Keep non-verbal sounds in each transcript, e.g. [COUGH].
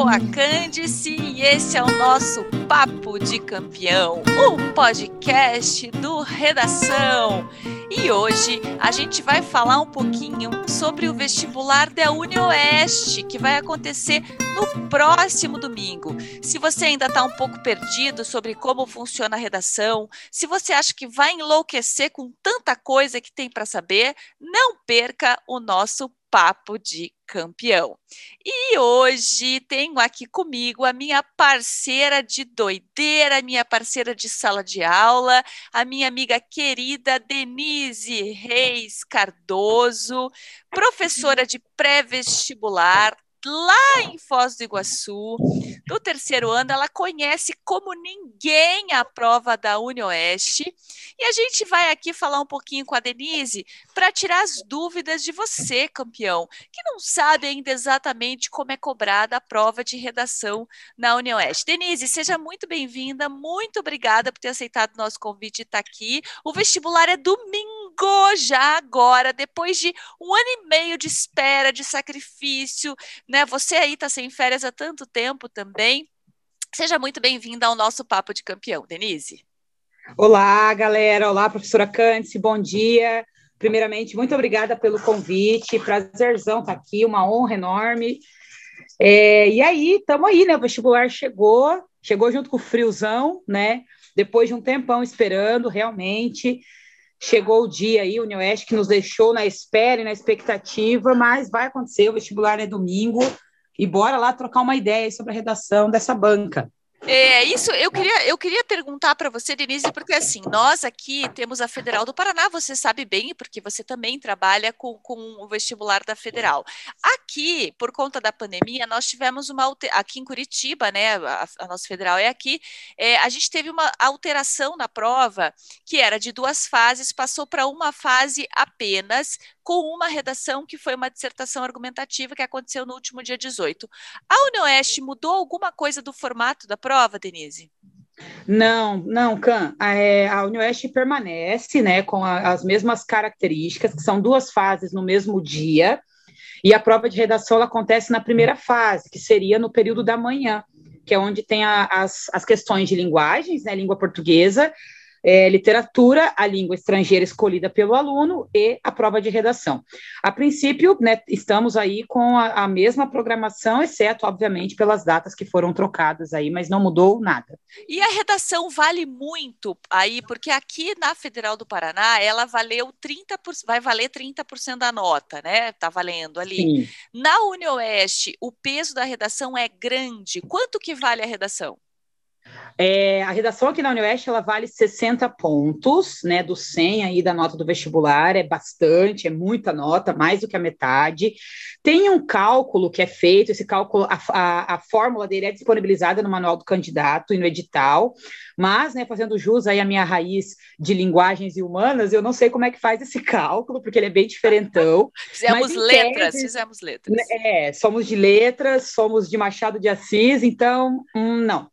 sou a Candice e esse é o nosso Papo de Campeão, o podcast do Redação. E hoje a gente vai falar um pouquinho sobre o vestibular da UniOeste, que vai acontecer no próximo domingo. Se você ainda está um pouco perdido sobre como funciona a redação, se você acha que vai enlouquecer com tanta coisa que tem para saber, não perca o nosso Papo de Campeão. E hoje tenho aqui comigo a minha parceira de doideira, minha parceira de sala de aula, a minha amiga querida Denise Reis Cardoso, professora de pré-vestibular, lá em Foz do Iguaçu, do terceiro ano, ela conhece como ninguém a prova da UniOeste. E a gente vai aqui falar um pouquinho com a Denise para tirar as dúvidas de você, campeão, que não sabe ainda exatamente como é cobrada a prova de redação na UniOeste. Denise, seja muito bem-vinda, muito obrigada por ter aceitado o nosso convite e estar aqui. O vestibular é domingo já agora, depois de um ano e meio de espera, de sacrifício, né? Você aí está sem férias há tanto tempo também. Seja muito bem-vinda ao nosso Papo de Campeão, Denise. Olá, galera. Olá, professora Cândice, bom dia. Primeiramente, muito obrigada pelo convite. Prazerzão estar tá aqui, uma honra enorme. É, e aí, estamos aí, né? O vestibular chegou, chegou junto com o friozão, né? Depois de um tempão esperando, realmente. Chegou o dia aí, o Unioeste, que nos deixou na espera e na expectativa, mas vai acontecer, o vestibular é domingo, e bora lá trocar uma ideia sobre a redação dessa banca. É isso, eu queria, eu queria perguntar para você, Denise, porque assim, nós aqui temos a Federal do Paraná, você sabe bem, porque você também trabalha com, com o vestibular da Federal. Aqui, por conta da pandemia, nós tivemos uma aqui em Curitiba, né? A, a nossa federal é aqui, é, a gente teve uma alteração na prova que era de duas fases, passou para uma fase apenas, com uma redação que foi uma dissertação argumentativa que aconteceu no último dia 18. A UniOeste mudou alguma coisa do formato da prova, Denise? Não, não, Can. A, é, a UniOeste permanece né, com a, as mesmas características, que são duas fases no mesmo dia, e a prova de redação acontece na primeira fase, que seria no período da manhã, que é onde tem a, as, as questões de linguagens, né, língua portuguesa, é, literatura, a língua estrangeira escolhida pelo aluno e a prova de redação. A princípio, né, estamos aí com a, a, mesma programação, exceto, obviamente, pelas datas que foram trocadas aí, mas não mudou nada. E a redação vale muito aí, porque aqui na Federal do Paraná, ela valeu 30%, vai valer 30% da nota, né? Tá valendo ali. Sim. Na UniOeste, o peso da redação é grande. Quanto que vale a redação? É, a redação aqui na Unioeste, ela vale 60 pontos, né, do 100 aí da nota do vestibular, é bastante, é muita nota, mais do que a metade. Tem um cálculo que é feito, esse cálculo, a, a, a fórmula dele é disponibilizada no manual do candidato e no edital, mas, né, fazendo jus aí à minha raiz de linguagens e humanas, eu não sei como é que faz esse [LAUGHS] cálculo, porque ele é bem diferentão. [LAUGHS] fizemos letras, tese, fizemos letras. É, somos de letras, somos de Machado de Assis, então, hum, não.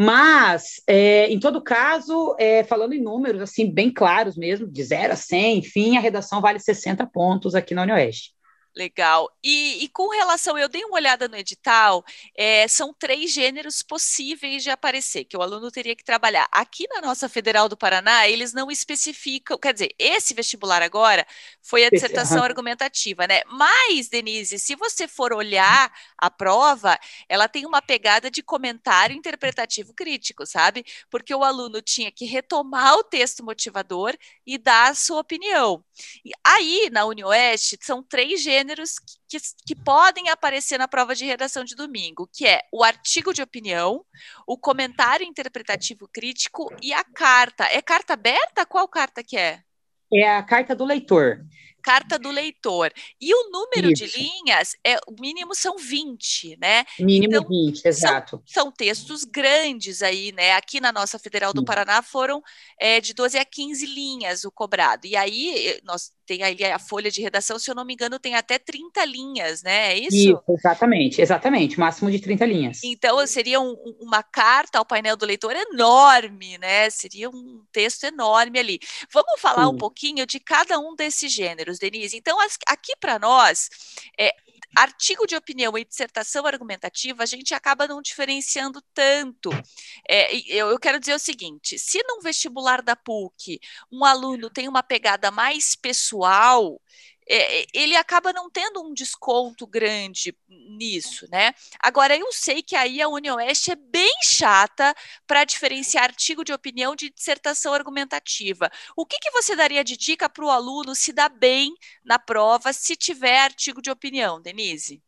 Mas, é, em todo caso, é, falando em números, assim, bem claros mesmo, de 0 a 100, enfim, a redação vale 60 pontos aqui na Unioeste. Legal. E, e, com relação, eu dei uma olhada no edital, é, são três gêneros possíveis de aparecer, que o aluno teria que trabalhar. Aqui na nossa Federal do Paraná, eles não especificam, quer dizer, esse vestibular agora foi a dissertação argumentativa, né? Mas, Denise, se você for olhar a prova, ela tem uma pegada de comentário interpretativo crítico, sabe? Porque o aluno tinha que retomar o texto motivador e dar a sua opinião. E aí, na UniOeste, são três gêneros gêneros que, que, podem aparecer na prova de redação de domingo, que é o artigo de opinião, o comentário interpretativo crítico e a carta. É carta aberta? Qual carta que é? É a carta do leitor carta do leitor. E o número Isso. de linhas, é, o mínimo são 20, né? Mínimo então, 20, exato. São, são, textos grandes aí, né? Aqui na nossa Federal do Sim. Paraná foram é, de 12 a 15 linhas o cobrado. E aí, eh, nós tem ali a folha de redação, se eu não me engano, tem até 30 linhas, né? É isso? Isso, exatamente, exatamente, máximo de 30 linhas. Então, seria um, uma carta ao painel do leitor enorme, né? Seria um texto enorme ali. Vamos falar Sim. um pouquinho de cada um desses gêneros, Denise. Então, aqui para nós, é, artigo de opinião e dissertação argumentativa, a gente acaba não diferenciando tanto. É, eu, quero dizer o seguinte: se num vestibular da PUC um aluno tem uma pegada mais pessoal, é, ele acaba não tendo um desconto grande nisso, né? Agora, eu sei que aí a UniOeste é bem chata para diferenciar artigo de opinião de dissertação argumentativa. O que, que você daria de dica para o aluno se dar bem na prova se tiver artigo de opinião, Denise?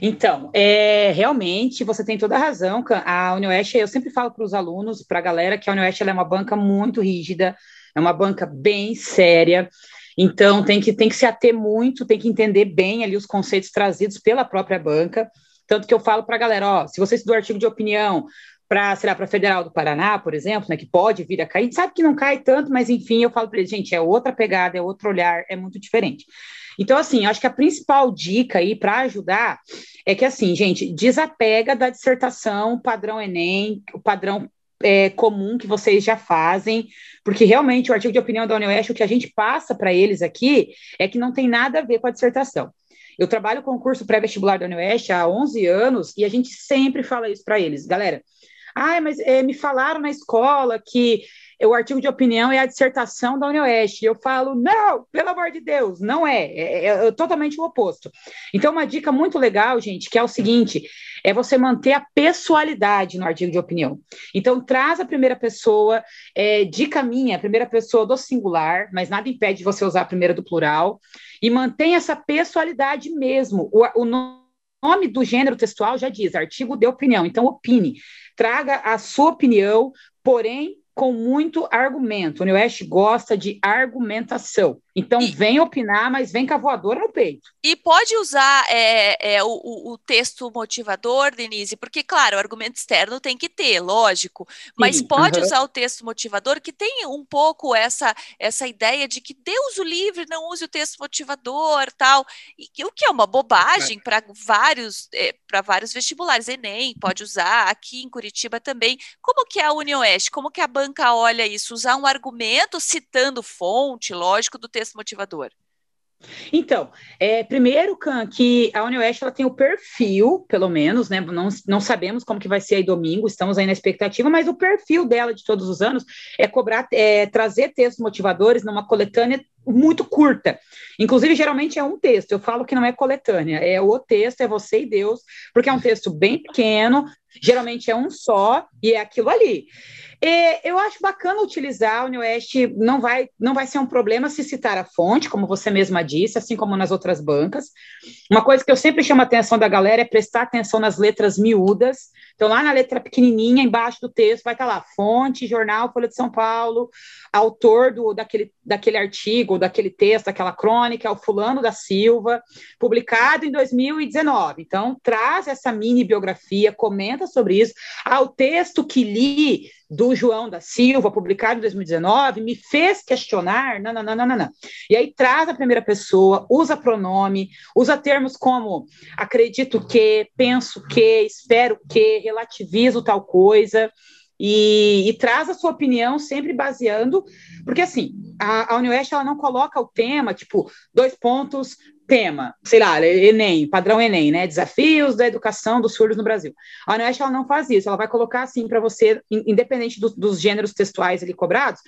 Então, é, realmente você tem toda a razão. A UniOeste, eu sempre falo para os alunos, para a galera, que a UniOeste é uma banca muito rígida, é uma banca bem séria. Então, tem que, tem que se ater muito, tem que entender bem ali os conceitos trazidos pela própria banca. Tanto que eu falo para a galera, ó, se você estudou artigo de opinião para, será para Federal do Paraná, por exemplo, né, que pode vir a cair, sabe que não cai tanto, mas enfim, eu falo para eles, gente, é outra pegada, é outro olhar, é muito diferente. Então, assim, acho que a principal dica aí para ajudar é que, assim, gente, desapega da dissertação padrão Enem, o padrão é, comum que vocês já fazem, porque realmente o artigo de opinião da UniOeste, o que a gente passa para eles aqui é que não tem nada a ver com a dissertação. Eu trabalho com o curso pré-vestibular da UniOeste há 11 anos e a gente sempre fala isso para eles. Galera, ah, mas é, me falaram na escola que o artigo de opinião é a dissertação da UniOeste. Eu falo, não, pelo amor de Deus, não é. É, é, é totalmente o oposto. Então, uma dica muito legal, gente, que é o seguinte: é você manter a pessoalidade no artigo de opinião. Então, traz a primeira pessoa, é, dica minha, a primeira pessoa do singular, mas nada impede de você usar a primeira do plural, e mantém essa pessoalidade mesmo. O, o nome do gênero textual já diz, artigo de opinião, então opine. Traga a sua opinião, porém com muito argumento. O Newest gosta de argumentação. Então, e, vem opinar, mas vem com a voadora no peito. E pode usar é, é, o, o, texto motivador, Denise, porque, claro, o argumento externo tem que ter, lógico, mas Sim, pode usar o texto motivador, que tem um pouco essa, essa ideia de que Deus o livre, não use o texto motivador, tal, e, o que é uma bobagem para vários, é, para vários vestibulares. Enem pode usar, aqui em Curitiba também. Como que é a Unioeste? Como que a banca olha isso? Usar um argumento citando fonte, lógico, do texto motivador? Então, é, primeiro, Can, que a UniOeste ela tem o perfil, pelo menos, né? Não, não sabemos como que vai ser aí domingo, estamos aí na expectativa, mas o perfil dela de todos os anos é cobrar, é, trazer textos motivadores numa coletânea muito curta. Inclusive, geralmente é um texto. Eu falo que não é coletânea, é o texto, é você e Deus, porque é um texto bem pequeno, geralmente é um só, e é aquilo ali. E eu acho bacana utilizar a UniOeste, não vai, não vai ser um problema se citar a fonte, como você mesma disse, assim como nas outras bancas. Uma coisa que eu sempre chamo a atenção da galera é prestar atenção nas letras miúdas. Então, lá na letra pequenininha, embaixo do texto, vai estar lá, fonte, jornal, Folha de São Paulo, autor do, daquele, daquele artigo, daquele texto, daquela crônica, é o fulano da Silva, publicado em 2019. Então, traz essa mini biografia, comenta sobre isso. Ah, o texto que li do João da Silva, publicado em 2019, me fez questionar, não, não, não, não, não. E aí traz a primeira pessoa, usa pronome, usa termos como acredito que, penso que, espero que, relativizo tal coisa, e, e, traz a sua opinião sempre baseando, porque assim, a, a Unioeste ela não coloca o tema, tipo, dois pontos, tema, sei lá, Enem, padrão Enem, né? Desafios da educação dos surdos no Brasil. A Unesp ela não faz isso, ela vai colocar assim para você, independente do, dos gêneros textuais ali cobrados,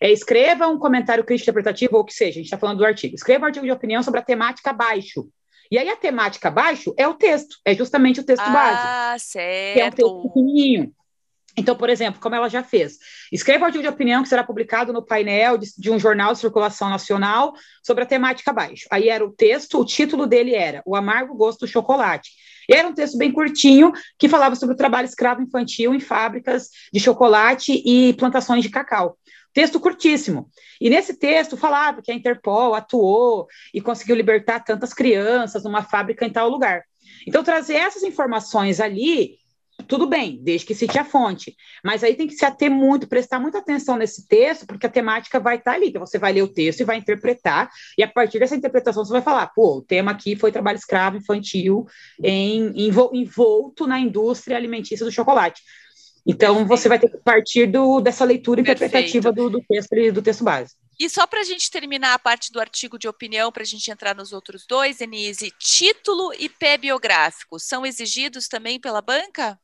é, escreva um comentário crítico interpretativo ou o que seja, a gente está falando do artigo. Escreva um artigo de opinião sobre a temática abaixo. E aí a temática abaixo é o texto, é justamente o texto ah, base. Ah, certo. Que é um texto pequenininho. Então, por exemplo, como ela já fez, escreva artigo de opinião que será publicado no painel de, de, um jornal de circulação nacional sobre a temática abaixo. Aí era o texto, o título dele era O Amargo Gosto do Chocolate. E era um texto bem curtinho que falava sobre o trabalho escravo infantil em fábricas de chocolate e plantações de cacau. Texto curtíssimo. E nesse texto falava que a Interpol atuou e conseguiu libertar tantas crianças numa fábrica em tal lugar. Então, trazer essas informações ali tudo bem, desde que cite a fonte. Mas aí tem que se ater muito, prestar muita atenção nesse texto, porque a temática vai estar ali. Então você vai ler o texto e vai interpretar, e a partir dessa interpretação você vai falar: pô, o tema aqui foi trabalho escravo infantil em, envolto na indústria alimentícia do chocolate. Então você vai ter que partir do, dessa leitura interpretativa do, do, texto do texto base. E só para a gente terminar a parte do artigo de opinião, para a gente entrar nos outros dois, Denise, título e pé biográfico são exigidos também pela banca?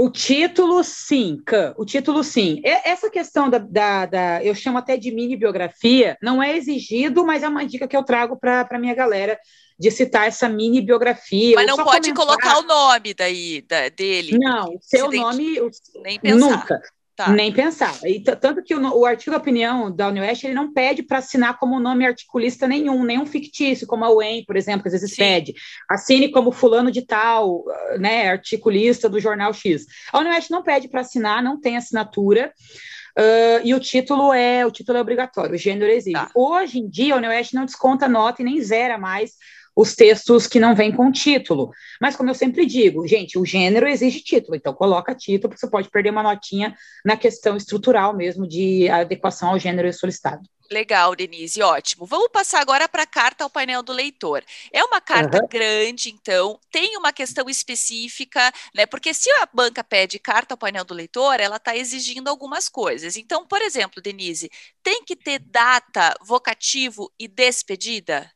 O título, sim, o título, sim. Essa questão da, da, da, eu chamo até de mini biografia, não é exigido, mas é uma dica que eu trago para a minha galera de citar essa mini biografia. Mas não pode comentar... colocar o nome daí da, dele. Não, seu nome nem pensar. nunca. Tá. Nem pensar. E tanto que o, o artigo de opinião da Unioeste ele não pede para assinar como nome articulista nenhum, nenhum fictício, como a UEM, por exemplo, que às vezes Sim. pede. Assine como fulano de tal, né, articulista do jornal X. A Unioeste não pede para assinar, não tem assinatura. Uh, e o título é o título é obrigatório, o gênero exige. Tá. Hoje em dia, a Unioeste não desconta nota e nem zera mais os textos que não vêm com título. Mas, como eu sempre digo, gente, o gênero exige título, então coloca título, porque você pode perder uma notinha na questão estrutural mesmo de adequação ao gênero solicitado. Legal, Denise, ótimo. Vamos passar agora para a carta ao painel do leitor. É uma carta uhum. grande, então, tem uma questão específica, né? Porque se a banca pede carta ao painel do leitor, ela está exigindo algumas coisas. Então, por exemplo, Denise, tem que ter data, vocativo e despedida?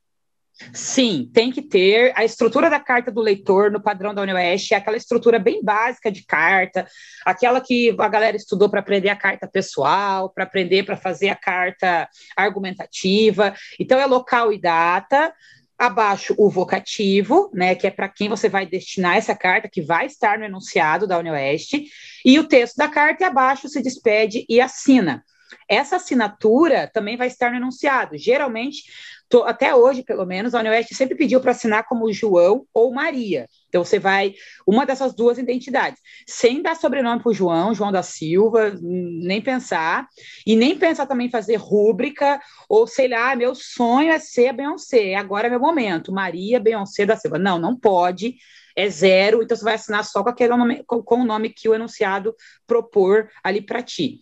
Sim, tem que ter. A estrutura da carta do leitor no padrão da UniOeste é aquela estrutura bem básica de carta, aquela que a galera estudou para aprender a carta pessoal, para aprender para fazer a carta argumentativa. Então, é local e data. Abaixo o vocativo, né, que é para quem você vai destinar essa carta, que vai estar no enunciado da UniOeste, e o texto da carta, e abaixo se despede e assina. Essa assinatura também vai estar no enunciado. Geralmente, Tô, até hoje, pelo menos, a Unioeste sempre pediu para assinar como João ou Maria. Então, você vai, uma dessas duas identidades, sem dar sobrenome para o João, João da Silva, nem pensar, e nem pensar também em fazer rúbrica, ou sei lá, meu sonho é ser Beyoncé, agora é meu momento, Maria Beyoncé da Silva. Não, não pode, é zero, então você vai assinar só com, aquele nome, com, com o nome que o enunciado propor ali para ti.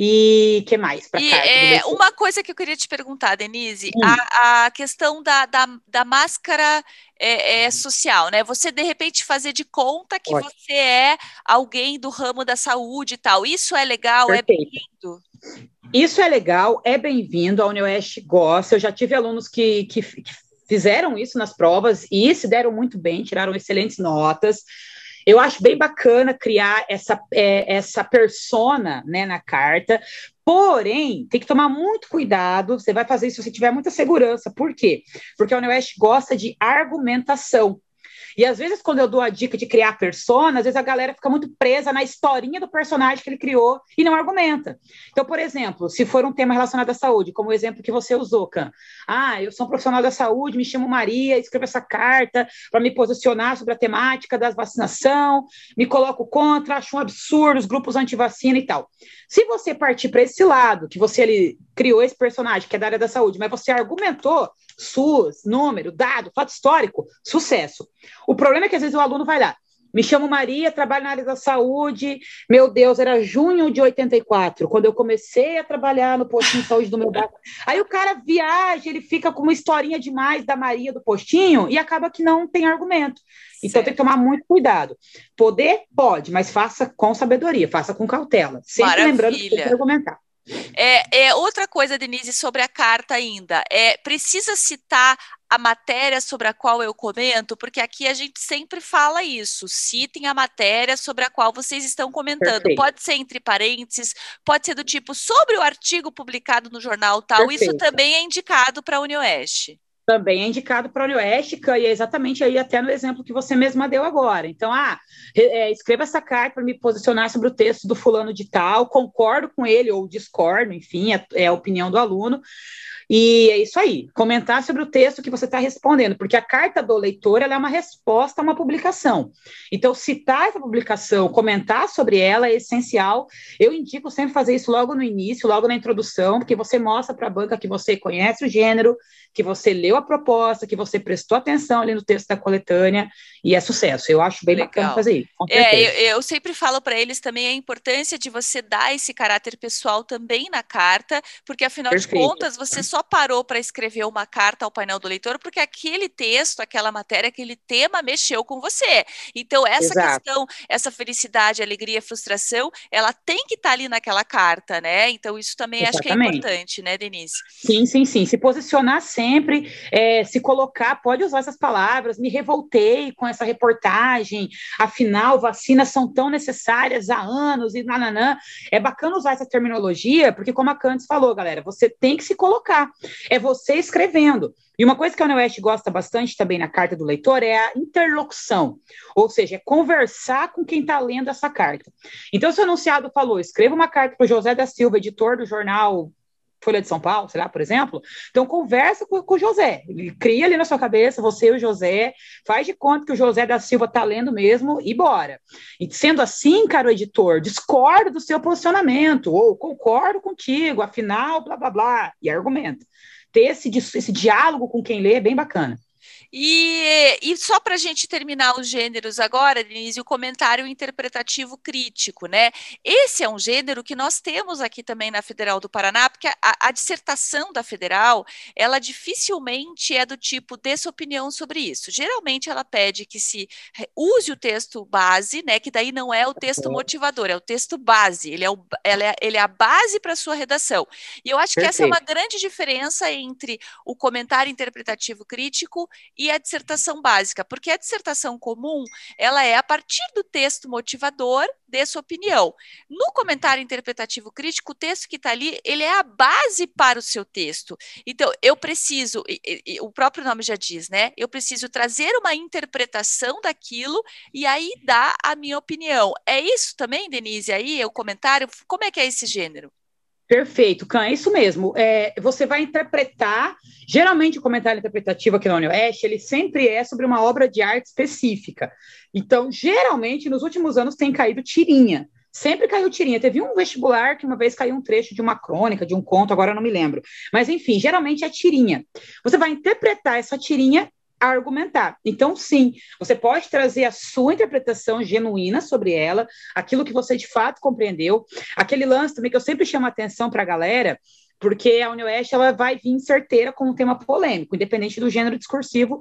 E que mais? E é, uma coisa que eu queria te perguntar, Denise, hum. a, a, questão da, da, da máscara é, é, social, né? Você de repente fazer de conta que Pode. você é alguém do ramo da saúde e tal. Isso é legal, é Perfeito. é bem-vindo. Isso é legal, é bem-vindo. A Unioeste gosta. Eu já tive alunos que, que, que fizeram isso nas provas e se deram muito bem, tiraram excelentes notas. Eu acho bem bacana criar essa, é, essa persona né, na carta, Porém, tem que tomar muito cuidado. Você vai fazer isso se tiver muita segurança. Por quê? Porque a Unioeste gosta de argumentação. E às vezes, quando eu dou a dica de criar persona, às vezes a galera fica muito presa na historinha do personagem que ele criou e não argumenta. Então, por exemplo, se for um tema relacionado à saúde, como o exemplo que você usou, Can. Ah, eu sou um profissional da saúde, me chamo Maria, escrevo essa carta para me posicionar sobre a temática da vacinação, me coloco contra, acho um absurdo os grupos anti-vacina e tal. Se você partir para esse lado, que você ali criou esse personagem que é da área da saúde, mas você argumentou SUS, número, dado, fato histórico, sucesso. O problema é que às vezes o aluno vai lá, me chamo Maria, trabalho na área da saúde. Meu Deus, era junho de 84, quando eu comecei a trabalhar no postinho de saúde do meu bairro. Aí o cara viaja, ele fica com uma historinha demais da Maria do postinho e acaba que não tem argumento. Então certo. tem que tomar muito cuidado. Poder pode, mas faça com sabedoria, faça com cautela. Sempre Maravilha. lembrando que tem que argumentar. É, é, outra coisa, Denise, sobre a carta ainda. É precisa citar a matéria sobre a qual eu comento, porque aqui a gente sempre fala isso. Citem a matéria sobre a qual vocês estão comentando. Perfeito. Pode ser entre parênteses, pode ser do tipo sobre o artigo publicado no jornal tal. Perfeito. Isso também é indicado para a UniOeste também é indicado para a Unioeste, e é exatamente aí até no exemplo que você mesma deu agora. Então, ah, é, escreva essa carta para me posicionar sobre o texto do fulano de tal, concordo com ele ou discordo, enfim, é, é a opinião do aluno. E é isso aí, comentar sobre o texto que você está respondendo, porque a carta do leitor é uma resposta a uma publicação. Então, citar essa publicação, comentar sobre ela é essencial. Eu indico sempre fazer isso logo no início, logo na introdução, porque você mostra para a banca que você conhece o gênero, que você leu a proposta, que você prestou atenção ali no texto da coletânea e é sucesso. Eu acho bem Legal. bacana fazer isso. É, eu, eu, sempre falo para eles também a importância de você dar esse caráter pessoal também na carta, porque afinal Perfeito. de contas você só parou para escrever uma carta ao painel do leitor porque aquele texto, aquela matéria, aquele tema mexeu com você. Então essa Exato. questão, essa felicidade, alegria, frustração, ela tem que estar tá ali naquela carta, né? Então isso também Exatamente. acho que é importante, né, Denise? Sim, sim, sim. Se posicionar sempre, é, se colocar, pode usar essas palavras. Me revoltei com essa reportagem. Afinal, vacinas são tão necessárias há anos e nananã. É bacana usar essa terminologia, porque como a Candice falou, galera, você tem que se colocar. É você escrevendo. E uma coisa que a West gosta bastante também na carta do leitor é a interlocução, ou seja, é conversar com quem está lendo essa carta. Então, se o anunciado falou, escreva uma carta para o José da Silva, editor do jornal Folha de São Paulo, sei lá, por exemplo. Então, conversa com, com, o José. Ele cria ali na sua cabeça, você e o José, faz de conta que o José da Silva está lendo mesmo e bora. E sendo assim, cara, o editor, discordo do seu posicionamento, ou concordo contigo, afinal, blá, blá, blá, e argumenta. Ter esse, esse diálogo com quem lê é bem bacana. E, e só para a gente terminar os gêneros agora, Denise, o comentário interpretativo crítico, né? Esse é um gênero que nós temos aqui também na Federal do Paraná, porque a, a dissertação da Federal, ela dificilmente é do tipo, dê sua opinião sobre isso. Geralmente ela pede que se use o texto base, né? Que daí não é o texto motivador, é o texto base, ele é, o, é, ele é a base para a sua redação. E eu acho Perfeito. que essa é uma grande diferença entre o comentário interpretativo crítico e a dissertação básica, porque a dissertação comum, ela é a partir do texto motivador, dê sua opinião. No comentário interpretativo crítico, o texto que está ali, ele é a base para o seu texto. Então, eu preciso, e, e, o próprio nome já diz, né? Eu preciso trazer uma interpretação daquilo e aí dar a minha opinião. É isso também, Denise, aí, o comentário? Como é que é esse gênero? Perfeito, Can, é isso mesmo. É, você vai interpretar, geralmente o comentário interpretativo aqui no Oeste, ele sempre é sobre uma obra de arte específica. Então, geralmente, nos últimos anos tem caído tirinha. Sempre caiu tirinha. Teve um vestibular que uma vez caiu um trecho de uma crônica, de um conto, agora não me lembro. Mas, enfim, geralmente é tirinha. Você vai interpretar essa tirinha argumentar. Então, sim, você pode trazer a sua interpretação genuína sobre ela, aquilo que você de fato compreendeu. Aquele lance também que eu sempre chamo a atenção para a galera, porque a UniOeste ela vai vir certeira com um tema polêmico, independente do gênero discursivo,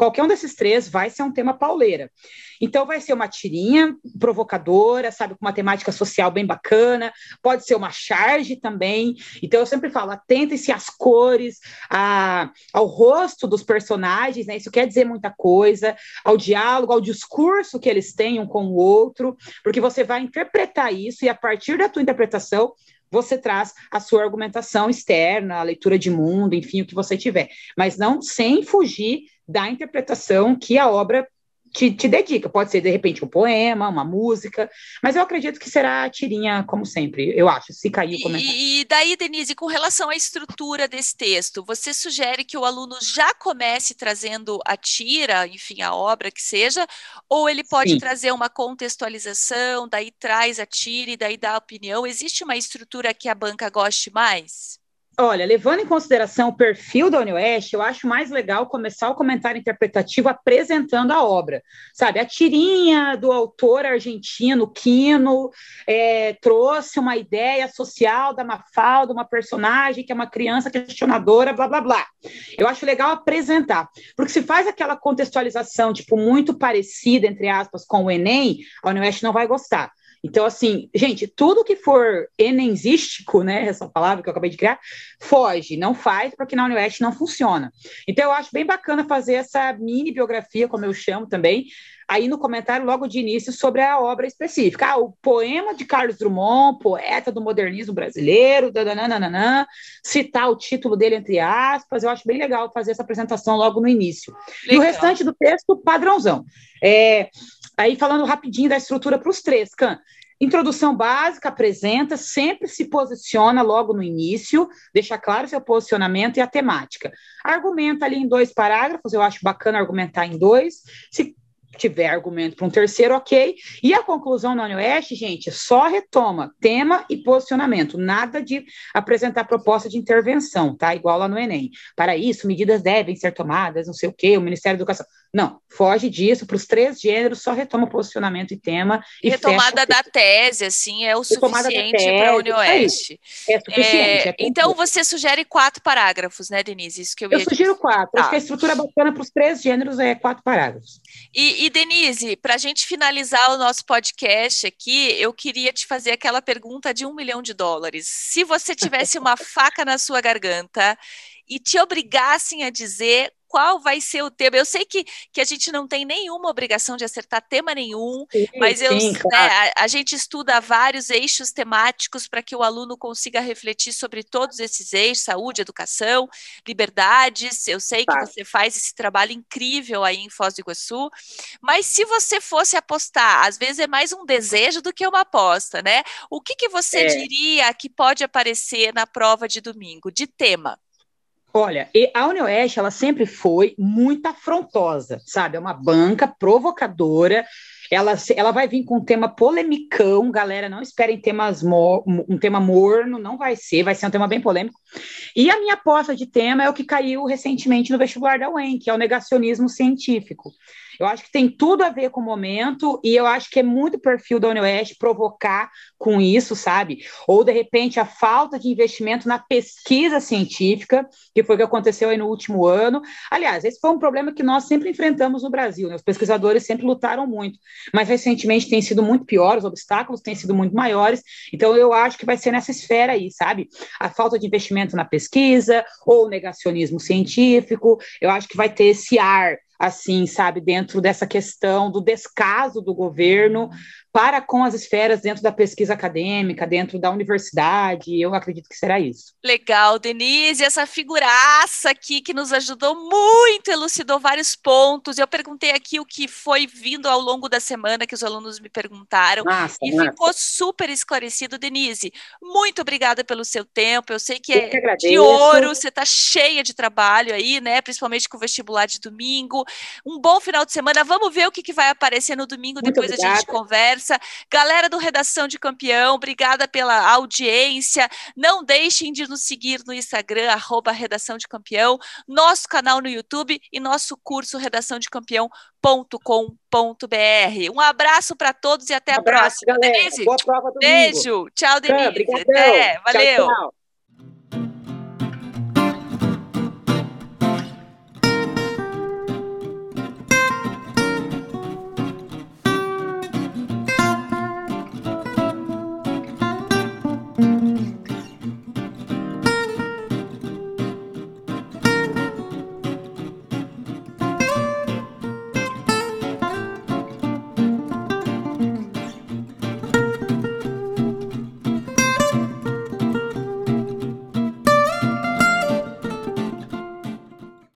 Qualquer um desses três vai ser um tema pauleira. Então, vai ser uma tirinha provocadora, sabe, com uma temática social bem bacana, pode ser uma charge também. Então, eu sempre falo, atentem-se às cores, a, ao rosto dos personagens, né? Isso quer dizer muita coisa, ao diálogo, ao discurso que eles têm um com o outro, porque você vai interpretar isso e, a partir da tua interpretação, você traz a sua argumentação externa, a leitura de mundo, enfim, o que você tiver, mas não sem fugir da interpretação que a obra te, te, dedica. Pode ser, de repente, um poema, uma música, mas eu acredito que será a tirinha, como sempre, eu acho, se cair o comentário. E, e daí, Denise, com relação à estrutura desse texto, você sugere que o aluno já comece trazendo a tira, enfim, a obra que seja, ou ele pode Sim. trazer uma contextualização, daí traz a tira e daí dá a opinião? Existe uma estrutura que a banca goste mais? Olha, levando em consideração o perfil da UniOeste, eu acho mais legal começar o comentário interpretativo apresentando a obra, sabe? A tirinha do autor argentino, Quino, é, trouxe uma ideia social da Mafalda, uma personagem que é uma criança questionadora, blá, blá, blá. Eu acho legal apresentar, porque se faz aquela contextualização, tipo, muito parecida, entre aspas, com o Enem, a UniOeste não vai gostar. Então, assim, gente, tudo que for enenzístico, né, essa palavra que eu acabei de criar, foge, não faz, porque na Unioeste não funciona. Então, eu acho bem bacana fazer essa mini biografia, como eu chamo também, aí no comentário logo de início sobre a obra específica. Ah, o poema de Carlos Drummond, poeta do modernismo brasileiro, dananana, citar o título dele entre aspas, eu acho bem legal fazer essa apresentação logo no início. Legal. E o restante do texto, padrãozão. É, Aí, falando rapidinho da estrutura para os três, Can. Introdução básica, apresenta, sempre se posiciona logo no início, deixa claro seu posicionamento e a temática. Argumenta ali em dois parágrafos, eu acho bacana argumentar em dois. Se tiver argumento para um terceiro, ok. E a conclusão na Oeste, gente, só retoma tema e posicionamento, nada de apresentar proposta de intervenção, tá? Igual lá no Enem. Para isso, medidas devem ser tomadas, não sei o quê, o Ministério da Educação. Não, foge disso, para os três gêneros, só retoma posicionamento e tema. E retomada da tese, assim, é o suficiente para a Oeste. É, é suficiente. É, é então, você sugere quatro parágrafos, né, Denise? Isso que eu, eu sugiro quatro. Tá. Acho que a estrutura bacana para os três gêneros é quatro parágrafos. E, e Denise, para a gente finalizar o nosso podcast aqui, eu queria te fazer aquela pergunta de um milhão de dólares. Se você tivesse uma [LAUGHS] faca na sua garganta e te obrigassem a dizer qual vai ser o tema. Eu sei que, que a gente não tem nenhuma obrigação de acertar tema nenhum, sim, mas eu, sim, né, claro. a, a, gente estuda vários eixos temáticos para que o aluno consiga refletir sobre todos esses eixos: saúde, educação, liberdades. Eu sei que você faz esse trabalho incrível aí em Foz do Iguaçu, mas se você fosse apostar, às vezes é mais um desejo do que uma aposta, né? O que, que você é. diria que pode aparecer na prova de domingo, de tema? Olha, a Unioeste, ela sempre foi muito afrontosa, sabe? É uma banca provocadora, ela, ela vai vir com um tema polemicão, galera, não esperem temas um tema morno, não vai ser, vai ser um tema bem polêmico. E a minha aposta de tema é o que caiu recentemente no vestibular da UEM, que é o negacionismo científico. Eu acho que tem tudo a ver com o momento e eu acho que é muito perfil da Unioeste provocar com isso, sabe? Ou, de repente, a falta de investimento na pesquisa científica, que foi o que aconteceu aí no último ano. Aliás, esse foi um problema que nós sempre enfrentamos no Brasil, né? Os pesquisadores sempre lutaram muito, mas recentemente tem sido muito pior, os obstáculos têm sido muito maiores, então eu acho que vai ser nessa esfera aí, sabe? A falta de investimento na pesquisa ou negacionismo científico, eu acho que vai ter esse ar assim, sabe, dentro dessa questão do descaso do governo para com as esferas dentro da pesquisa acadêmica, dentro da universidade. Eu acredito que será isso. Legal, Denise, essa figuraça aqui que nos ajudou muito, elucidou vários pontos. Eu perguntei aqui o que foi vindo ao longo da semana que os alunos me perguntaram massa, e massa. ficou super esclarecido, Denise. Muito obrigada pelo seu tempo. Eu sei que é que de ouro, você está cheia de trabalho aí, né? Principalmente com o vestibular de domingo. Um bom final de semana. Vamos ver o que, que vai aparecer no domingo, muito depois obrigada. a gente conversa conversa. Galera do Redação de Campeão, obrigada pela audiência. Não deixem de nos seguir no Instagram, arroba Redação de Campeão, nosso canal no YouTube e nosso curso Redação de Campeão.com.br. Um abraço para todos e até um a abraço, próxima. Galera. Denise, Boa prova Beijo. Tchau, Denise. Até. Valeu. Tchau, tchau.